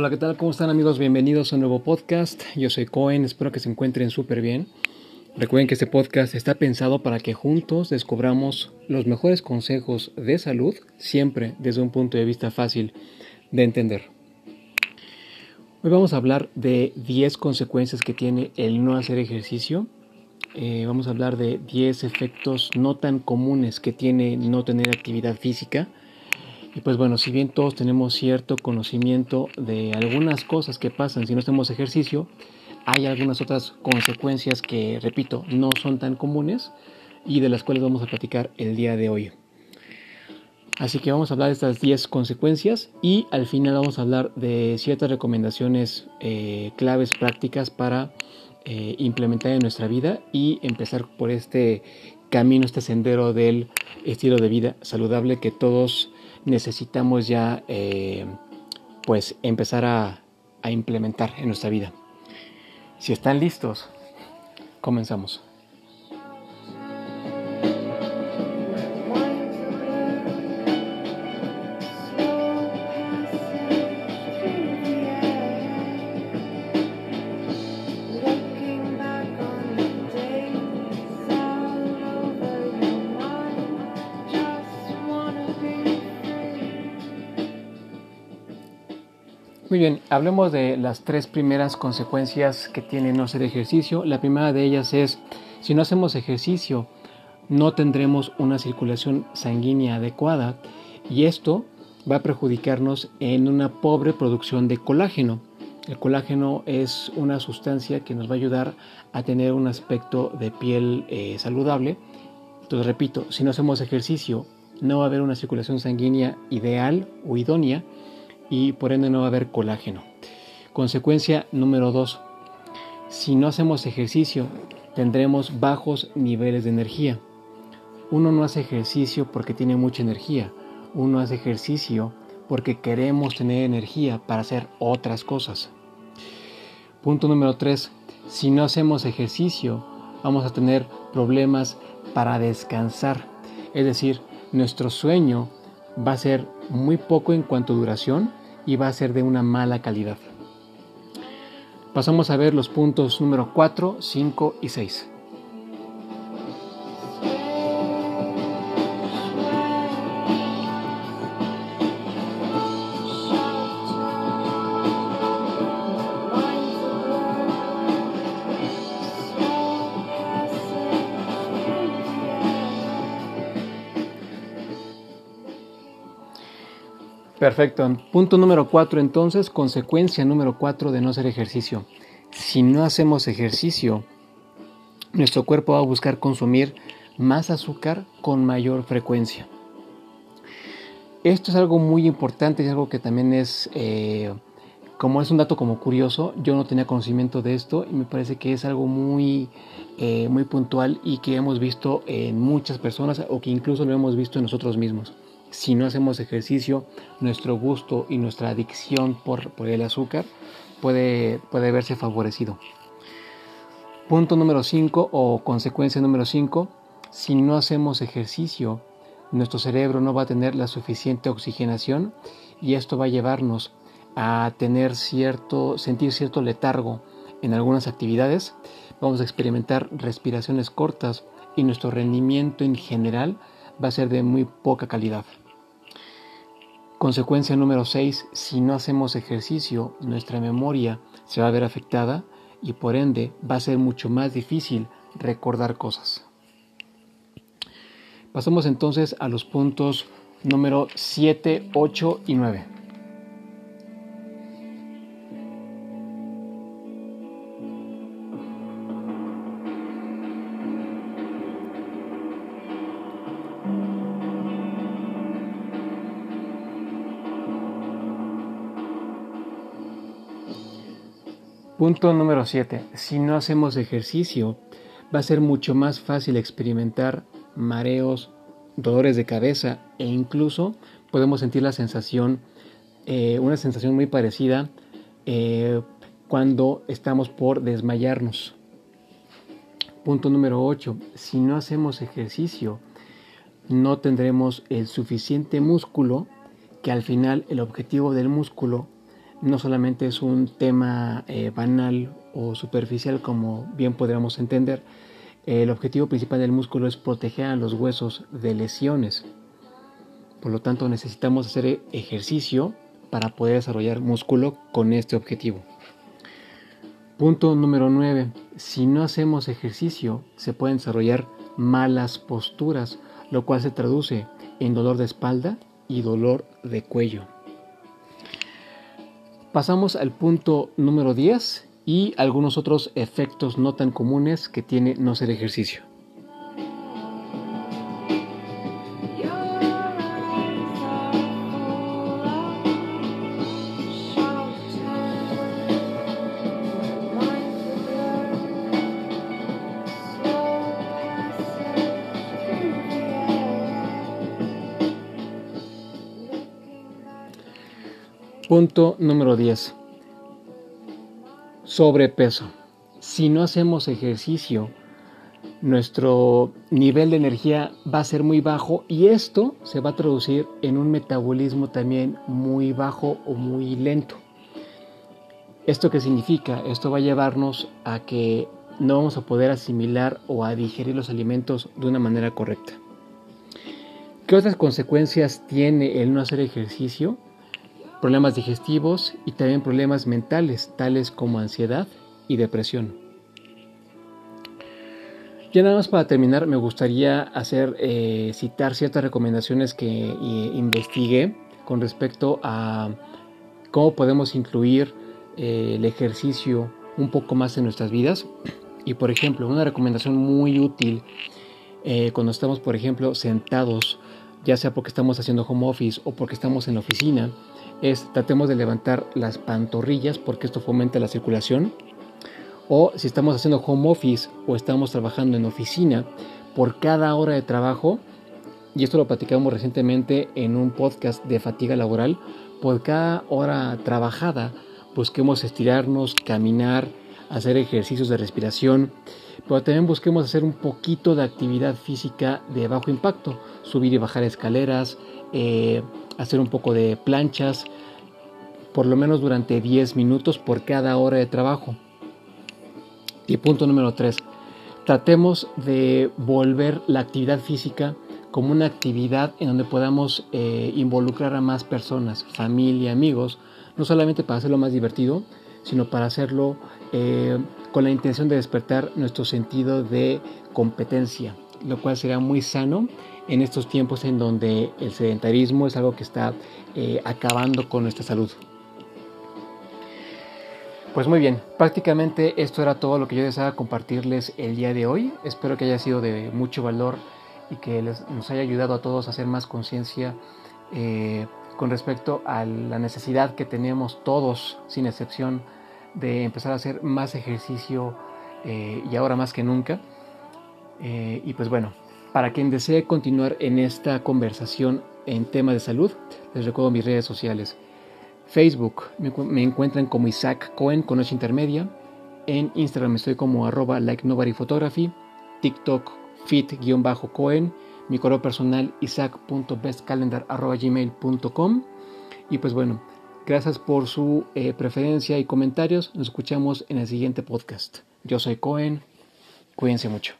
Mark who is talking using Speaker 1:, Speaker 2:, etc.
Speaker 1: Hola, ¿qué tal? ¿Cómo están amigos? Bienvenidos a un nuevo podcast. Yo soy Cohen, espero que se encuentren súper bien. Recuerden que este podcast está pensado para que juntos descubramos los mejores consejos de salud, siempre desde un punto de vista fácil de entender. Hoy vamos a hablar de 10 consecuencias que tiene el no hacer ejercicio. Eh, vamos a hablar de 10 efectos no tan comunes que tiene no tener actividad física y pues bueno, si bien todos tenemos cierto conocimiento de algunas cosas que pasan si no hacemos ejercicio, hay algunas otras consecuencias que, repito, no son tan comunes y de las cuales vamos a platicar el día de hoy. Así que vamos a hablar de estas 10 consecuencias y al final vamos a hablar de ciertas recomendaciones eh, claves prácticas para eh, implementar en nuestra vida y empezar por este camino, este sendero del estilo de vida saludable que todos necesitamos ya eh, pues empezar a, a implementar en nuestra vida. Si están listos, comenzamos. Muy bien, hablemos de las tres primeras consecuencias que tiene no hacer ejercicio. La primera de ellas es, si no hacemos ejercicio, no tendremos una circulación sanguínea adecuada y esto va a perjudicarnos en una pobre producción de colágeno. El colágeno es una sustancia que nos va a ayudar a tener un aspecto de piel eh, saludable. Entonces, repito, si no hacemos ejercicio, no va a haber una circulación sanguínea ideal o idónea y por ende no va a haber colágeno. Consecuencia número 2. Si no hacemos ejercicio, tendremos bajos niveles de energía. Uno no hace ejercicio porque tiene mucha energía. Uno hace ejercicio porque queremos tener energía para hacer otras cosas. Punto número 3. Si no hacemos ejercicio, vamos a tener problemas para descansar. Es decir, nuestro sueño va a ser muy poco en cuanto a duración y va a ser de una mala calidad. Pasamos a ver los puntos número 4, 5 y 6. Perfecto. Punto número cuatro entonces, consecuencia número cuatro de no hacer ejercicio. Si no hacemos ejercicio, nuestro cuerpo va a buscar consumir más azúcar con mayor frecuencia. Esto es algo muy importante y algo que también es, eh, como es un dato como curioso, yo no tenía conocimiento de esto y me parece que es algo muy, eh, muy puntual y que hemos visto en muchas personas o que incluso lo hemos visto en nosotros mismos si no hacemos ejercicio, nuestro gusto y nuestra adicción por, el azúcar puede, puede verse favorecido. Punto número 5 o consecuencia número 5, si no hacemos ejercicio, nuestro cerebro no va a tener la suficiente oxigenación y esto va a llevarnos a tener cierto, sentir cierto letargo en algunas actividades. Vamos a experimentar respiraciones cortas y nuestro rendimiento en general va a ser de muy poca calidad. Consecuencia número 6, si no hacemos ejercicio, nuestra memoria se va a ver afectada y por ende va a ser mucho más difícil recordar cosas. Pasamos entonces a los puntos número 7, 8 y 9. Punto número 7. Si no hacemos ejercicio, va a ser mucho más fácil experimentar mareos, dolores de cabeza e incluso podemos sentir la sensación, eh, una sensación muy parecida eh, cuando estamos por desmayarnos. Punto número 8. Si no hacemos ejercicio, no tendremos el suficiente músculo, que al final el objetivo del músculo no solamente es un tema eh, banal o superficial como bien podríamos entender, el objetivo principal del músculo es proteger a los huesos de lesiones. Por lo tanto, necesitamos hacer ejercicio para poder desarrollar músculo con este objetivo. Punto número 9. Si no hacemos ejercicio, se pueden desarrollar malas posturas, lo cual se traduce en dolor de espalda y dolor de cuello. Pasamos al punto número 10 y algunos otros efectos no tan comunes que tiene no hacer ejercicio. Punto número 10 sobrepeso. Si no hacemos ejercicio, nuestro nivel de energía va a ser muy bajo y esto se va a traducir en un metabolismo también muy bajo o muy lento. ¿Esto qué significa? Esto va a llevarnos a que no vamos a poder asimilar o a digerir los alimentos de una manera correcta. ¿Qué otras consecuencias tiene el no hacer ejercicio? Problemas digestivos y también problemas mentales, tales como ansiedad y depresión. Ya nada más para terminar, me gustaría hacer eh, citar ciertas recomendaciones que eh, investigué con respecto a cómo podemos incluir eh, el ejercicio un poco más en nuestras vidas. Y por ejemplo, una recomendación muy útil cuando estamos, por ejemplo, sentados, ya sea porque estamos haciendo home office o porque estamos en la oficina, es tratemos de levantar las pantorrillas porque esto fomenta la circulación. O si estamos haciendo home office o estamos trabajando en oficina, por cada hora de trabajo, y esto lo platicamos recientemente en un podcast de fatiga laboral, por cada hora trabajada busquemos estirarnos, caminar, hacer ejercicios de respiración, pero también busquemos hacer un poquito de actividad física de bajo impacto, subir y bajar escaleras, eh, hacer un poco de planchas, por lo menos durante 10 minutos por cada hora de trabajo. Y punto número 3. Tratemos de volver la actividad física como una actividad en donde podamos eh, involucrar a más personas, familia, amigos, no solamente para hacerlo más divertido, sino para hacerlo eh, con la intención de despertar nuestro sentido de competencia, lo cual será muy sano en estos tiempos en donde el sedentarismo es algo que está eh, acabando con nuestra salud. Pues muy bien, prácticamente esto era todo lo que yo deseaba compartirles el día de hoy. Espero que haya sido de mucho valor y que nos haya ayudado a todos a hacer más conciencia eh, con respecto a la necesidad que tenemos todos, sin excepción, de empezar a hacer más ejercicio eh, y ahora más que nunca. y pues bueno, para quien desee continuar en esta conversación en tema de salud, les recuerdo mis redes sociales. Facebook me, encuentran como Isaac Cohen con H intermedia. En Instagram estoy como arroba like nobody photography. TikTok fit-cohen. Mi correo personal isaac.bestcalendar.gmail.com Y pues bueno, gracias por su eh, preferencia y comentarios. Nos escuchamos en el siguiente podcast. Yo soy Cohen. Cuídense mucho.